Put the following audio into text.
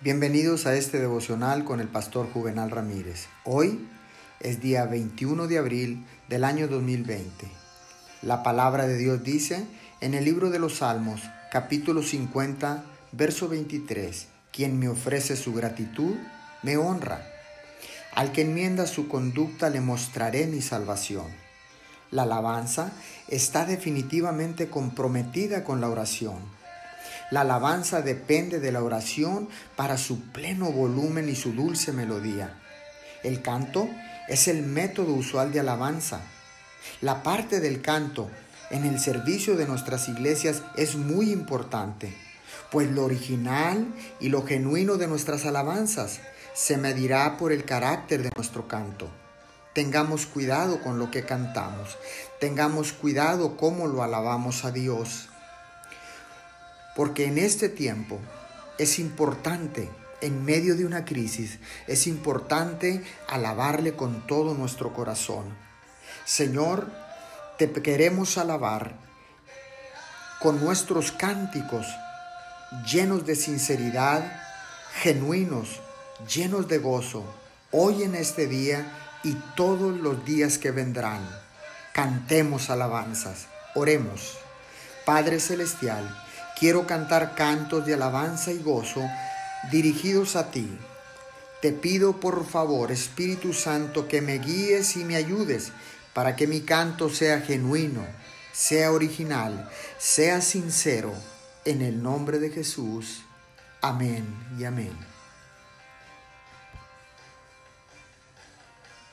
Bienvenidos a este devocional con el pastor Juvenal Ramírez. Hoy es día 21 de abril del año 2020. La palabra de Dios dice en el libro de los Salmos, capítulo 50, verso 23, quien me ofrece su gratitud, me honra. Al que enmienda su conducta le mostraré mi salvación. La alabanza está definitivamente comprometida con la oración la alabanza depende de la oración para su pleno volumen y su dulce melodía. El canto es el método usual de alabanza. La parte del canto en el servicio de nuestras iglesias es muy importante, pues lo original y lo genuino de nuestras alabanzas se medirá por el carácter de nuestro canto. Tengamos cuidado con lo que cantamos, tengamos cuidado cómo lo alabamos a Dios. Porque en este tiempo es importante, en medio de una crisis, es importante alabarle con todo nuestro corazón. Señor, te queremos alabar con nuestros cánticos llenos de sinceridad, genuinos, llenos de gozo, hoy en este día y todos los días que vendrán. Cantemos alabanzas, oremos. Padre Celestial, Quiero cantar cantos de alabanza y gozo dirigidos a ti. Te pido por favor, Espíritu Santo, que me guíes y me ayudes para que mi canto sea genuino, sea original, sea sincero. En el nombre de Jesús. Amén y amén.